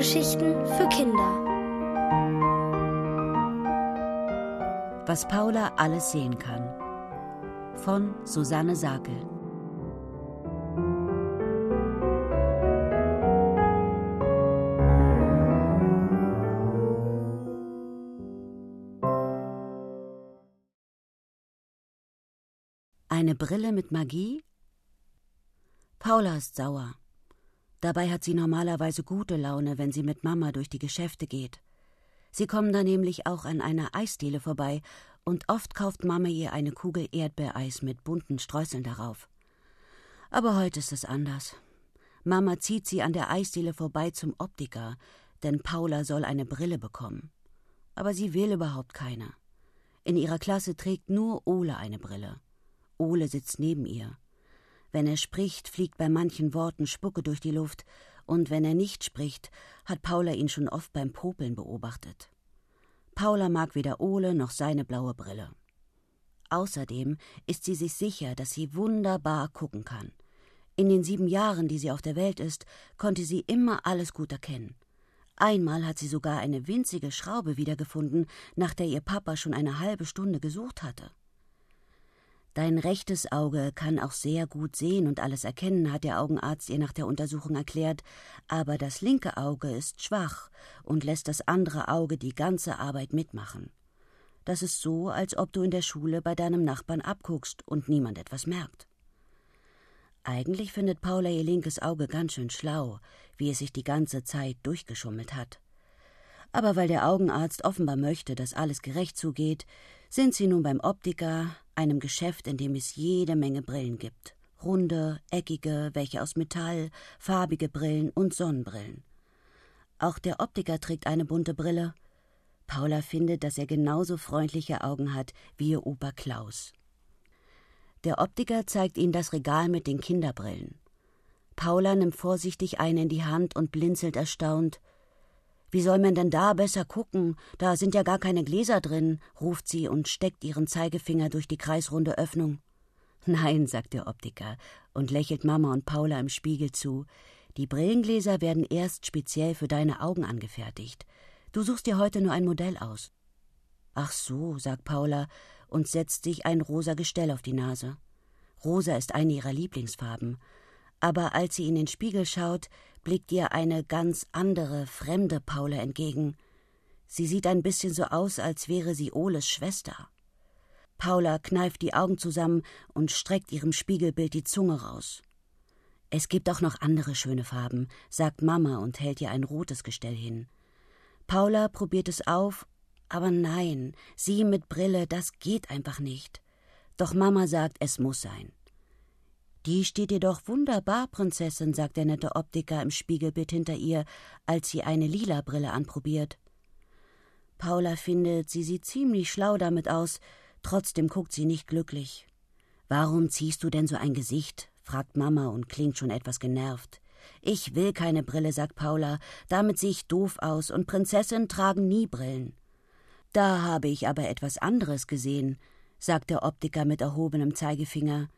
Hörgeschichten für Kinder. Was Paula alles sehen kann. Von Susanne Sakel. Eine Brille mit Magie? Paula ist sauer. Dabei hat sie normalerweise gute Laune, wenn sie mit Mama durch die Geschäfte geht. Sie kommen da nämlich auch an einer Eisdiele vorbei und oft kauft Mama ihr eine Kugel Erdbeereis mit bunten Streuseln darauf. Aber heute ist es anders. Mama zieht sie an der Eisdiele vorbei zum Optiker, denn Paula soll eine Brille bekommen. Aber sie will überhaupt keine. In ihrer Klasse trägt nur Ole eine Brille. Ole sitzt neben ihr. Wenn er spricht, fliegt bei manchen Worten Spucke durch die Luft, und wenn er nicht spricht, hat Paula ihn schon oft beim Popeln beobachtet. Paula mag weder Ole noch seine blaue Brille. Außerdem ist sie sich sicher, dass sie wunderbar gucken kann. In den sieben Jahren, die sie auf der Welt ist, konnte sie immer alles gut erkennen. Einmal hat sie sogar eine winzige Schraube wiedergefunden, nach der ihr Papa schon eine halbe Stunde gesucht hatte. Dein rechtes Auge kann auch sehr gut sehen und alles erkennen, hat der Augenarzt ihr nach der Untersuchung erklärt, aber das linke Auge ist schwach und lässt das andere Auge die ganze Arbeit mitmachen. Das ist so, als ob du in der Schule bei deinem Nachbarn abguckst und niemand etwas merkt. Eigentlich findet Paula ihr linkes Auge ganz schön schlau, wie es sich die ganze Zeit durchgeschummelt hat. Aber weil der Augenarzt offenbar möchte, dass alles gerecht zugeht, sind sie nun beim Optiker, einem Geschäft, in dem es jede Menge Brillen gibt. Runde, eckige, welche aus Metall, farbige Brillen und Sonnenbrillen. Auch der Optiker trägt eine bunte Brille. Paula findet, dass er genauso freundliche Augen hat wie ihr Opa Klaus. Der Optiker zeigt ihnen das Regal mit den Kinderbrillen. Paula nimmt vorsichtig eine in die Hand und blinzelt erstaunt. Wie soll man denn da besser gucken? Da sind ja gar keine Gläser drin, ruft sie und steckt ihren Zeigefinger durch die kreisrunde Öffnung. Nein, sagt der Optiker und lächelt Mama und Paula im Spiegel zu. Die Brillengläser werden erst speziell für deine Augen angefertigt. Du suchst dir heute nur ein Modell aus. Ach so, sagt Paula und setzt sich ein rosa Gestell auf die Nase. Rosa ist eine ihrer Lieblingsfarben. Aber als sie in den Spiegel schaut, blickt ihr eine ganz andere, fremde Paula entgegen. Sie sieht ein bisschen so aus, als wäre sie Oles Schwester. Paula kneift die Augen zusammen und streckt ihrem Spiegelbild die Zunge raus. Es gibt auch noch andere schöne Farben, sagt Mama und hält ihr ein rotes Gestell hin. Paula probiert es auf, aber nein, sie mit Brille, das geht einfach nicht. Doch Mama sagt, es muss sein. Die steht dir doch wunderbar, Prinzessin, sagt der nette Optiker im Spiegelbild hinter ihr, als sie eine lila Brille anprobiert. Paula findet, sie sieht ziemlich schlau damit aus, trotzdem guckt sie nicht glücklich. Warum ziehst du denn so ein Gesicht? fragt Mama und klingt schon etwas genervt. Ich will keine Brille, sagt Paula, damit sehe ich doof aus, und Prinzessinnen tragen nie Brillen. Da habe ich aber etwas anderes gesehen, sagt der Optiker mit erhobenem Zeigefinger.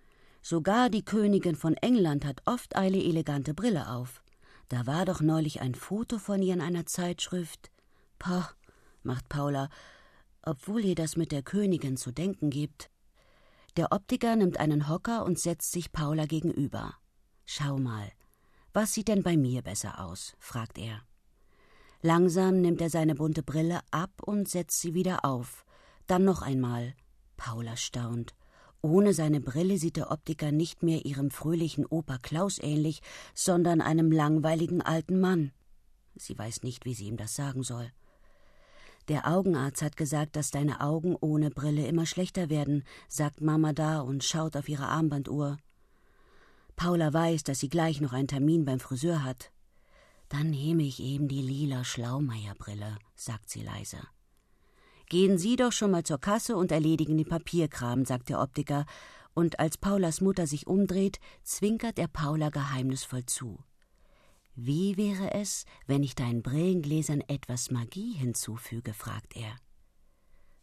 Sogar die Königin von England hat oft eine elegante Brille auf. Da war doch neulich ein Foto von ihr in einer Zeitschrift. Pah, macht Paula, obwohl ihr das mit der Königin zu denken gibt. Der Optiker nimmt einen Hocker und setzt sich Paula gegenüber. Schau mal, was sieht denn bei mir besser aus? fragt er. Langsam nimmt er seine bunte Brille ab und setzt sie wieder auf. Dann noch einmal. Paula staunt. Ohne seine Brille sieht der Optiker nicht mehr ihrem fröhlichen Opa Klaus ähnlich, sondern einem langweiligen alten Mann. Sie weiß nicht, wie sie ihm das sagen soll. Der Augenarzt hat gesagt, dass deine Augen ohne Brille immer schlechter werden, sagt Mama da und schaut auf ihre Armbanduhr. Paula weiß, dass sie gleich noch einen Termin beim Friseur hat. Dann nehme ich eben die lila Schlaumeierbrille, sagt sie leise. Gehen Sie doch schon mal zur Kasse und erledigen den Papierkram, sagt der Optiker, und als Paulas Mutter sich umdreht, zwinkert er Paula geheimnisvoll zu. Wie wäre es, wenn ich deinen Brillengläsern etwas Magie hinzufüge? fragt er.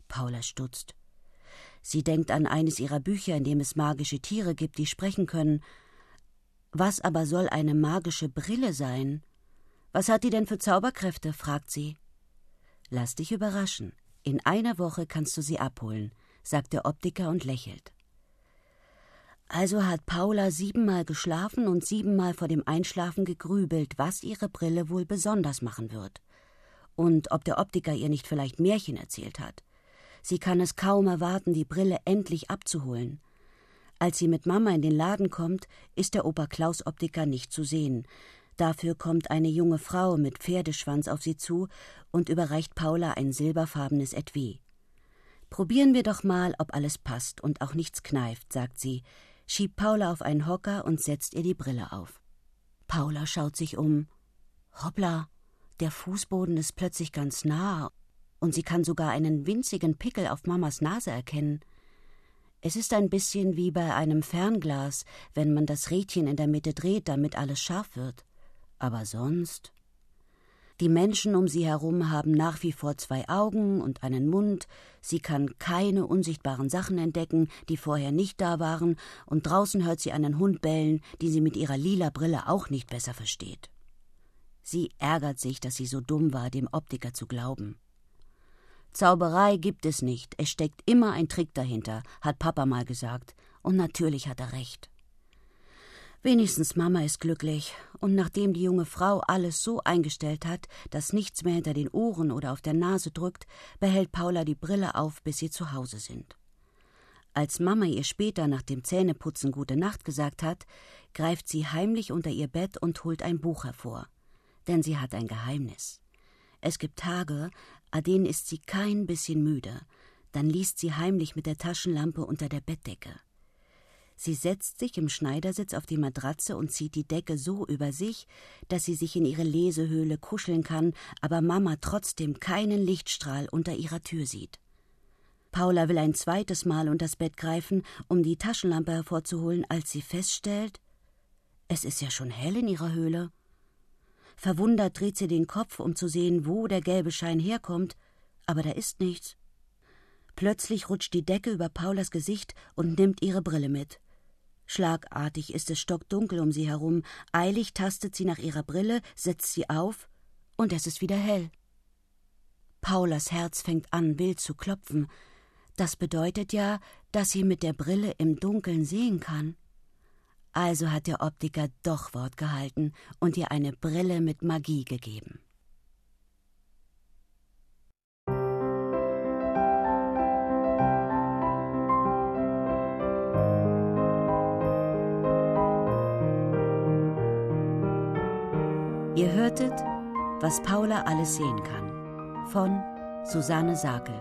Paula stutzt. Sie denkt an eines ihrer Bücher, in dem es magische Tiere gibt, die sprechen können. Was aber soll eine magische Brille sein? Was hat die denn für Zauberkräfte? fragt sie. Lass dich überraschen. In einer Woche kannst du sie abholen, sagt der Optiker und lächelt. Also hat Paula siebenmal geschlafen und siebenmal vor dem Einschlafen gegrübelt, was ihre Brille wohl besonders machen wird. Und ob der Optiker ihr nicht vielleicht Märchen erzählt hat. Sie kann es kaum erwarten, die Brille endlich abzuholen. Als sie mit Mama in den Laden kommt, ist der Opa Klaus Optiker nicht zu sehen. Dafür kommt eine junge Frau mit Pferdeschwanz auf sie zu und überreicht Paula ein silberfarbenes Etui. Probieren wir doch mal, ob alles passt und auch nichts kneift, sagt sie, schiebt Paula auf einen Hocker und setzt ihr die Brille auf. Paula schaut sich um. Hoppla, der Fußboden ist plötzlich ganz nah und sie kann sogar einen winzigen Pickel auf Mamas Nase erkennen. Es ist ein bisschen wie bei einem Fernglas, wenn man das Rädchen in der Mitte dreht, damit alles scharf wird. Aber sonst. Die Menschen um sie herum haben nach wie vor zwei Augen und einen Mund, sie kann keine unsichtbaren Sachen entdecken, die vorher nicht da waren, und draußen hört sie einen Hund bellen, den sie mit ihrer lila Brille auch nicht besser versteht. Sie ärgert sich, dass sie so dumm war, dem Optiker zu glauben. Zauberei gibt es nicht, es steckt immer ein Trick dahinter, hat Papa mal gesagt, und natürlich hat er recht. Wenigstens Mama ist glücklich, und nachdem die junge Frau alles so eingestellt hat, dass nichts mehr hinter den Ohren oder auf der Nase drückt, behält Paula die Brille auf, bis sie zu Hause sind. Als Mama ihr später nach dem Zähneputzen gute Nacht gesagt hat, greift sie heimlich unter ihr Bett und holt ein Buch hervor. Denn sie hat ein Geheimnis. Es gibt Tage, an denen ist sie kein bisschen müde. Dann liest sie heimlich mit der Taschenlampe unter der Bettdecke. Sie setzt sich im Schneidersitz auf die Matratze und zieht die Decke so über sich, dass sie sich in ihre Lesehöhle kuscheln kann, aber Mama trotzdem keinen Lichtstrahl unter ihrer Tür sieht. Paula will ein zweites Mal unter das Bett greifen, um die Taschenlampe hervorzuholen, als sie feststellt, es ist ja schon hell in ihrer Höhle. Verwundert dreht sie den Kopf, um zu sehen, wo der gelbe Schein herkommt, aber da ist nichts. Plötzlich rutscht die Decke über Paulas Gesicht und nimmt ihre Brille mit. Schlagartig ist es stockdunkel um sie herum, eilig tastet sie nach ihrer Brille, setzt sie auf, und es ist wieder hell. Paulas Herz fängt an, wild zu klopfen. Das bedeutet ja, dass sie mit der Brille im Dunkeln sehen kann. Also hat der Optiker doch Wort gehalten und ihr eine Brille mit Magie gegeben. Hörtet, was Paula alles sehen kann, von Susanne Sakel.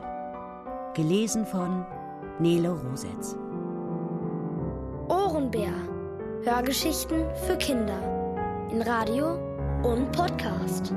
Gelesen von Nele Rosetz. Ohrenbär. Hörgeschichten für Kinder. In Radio und Podcast.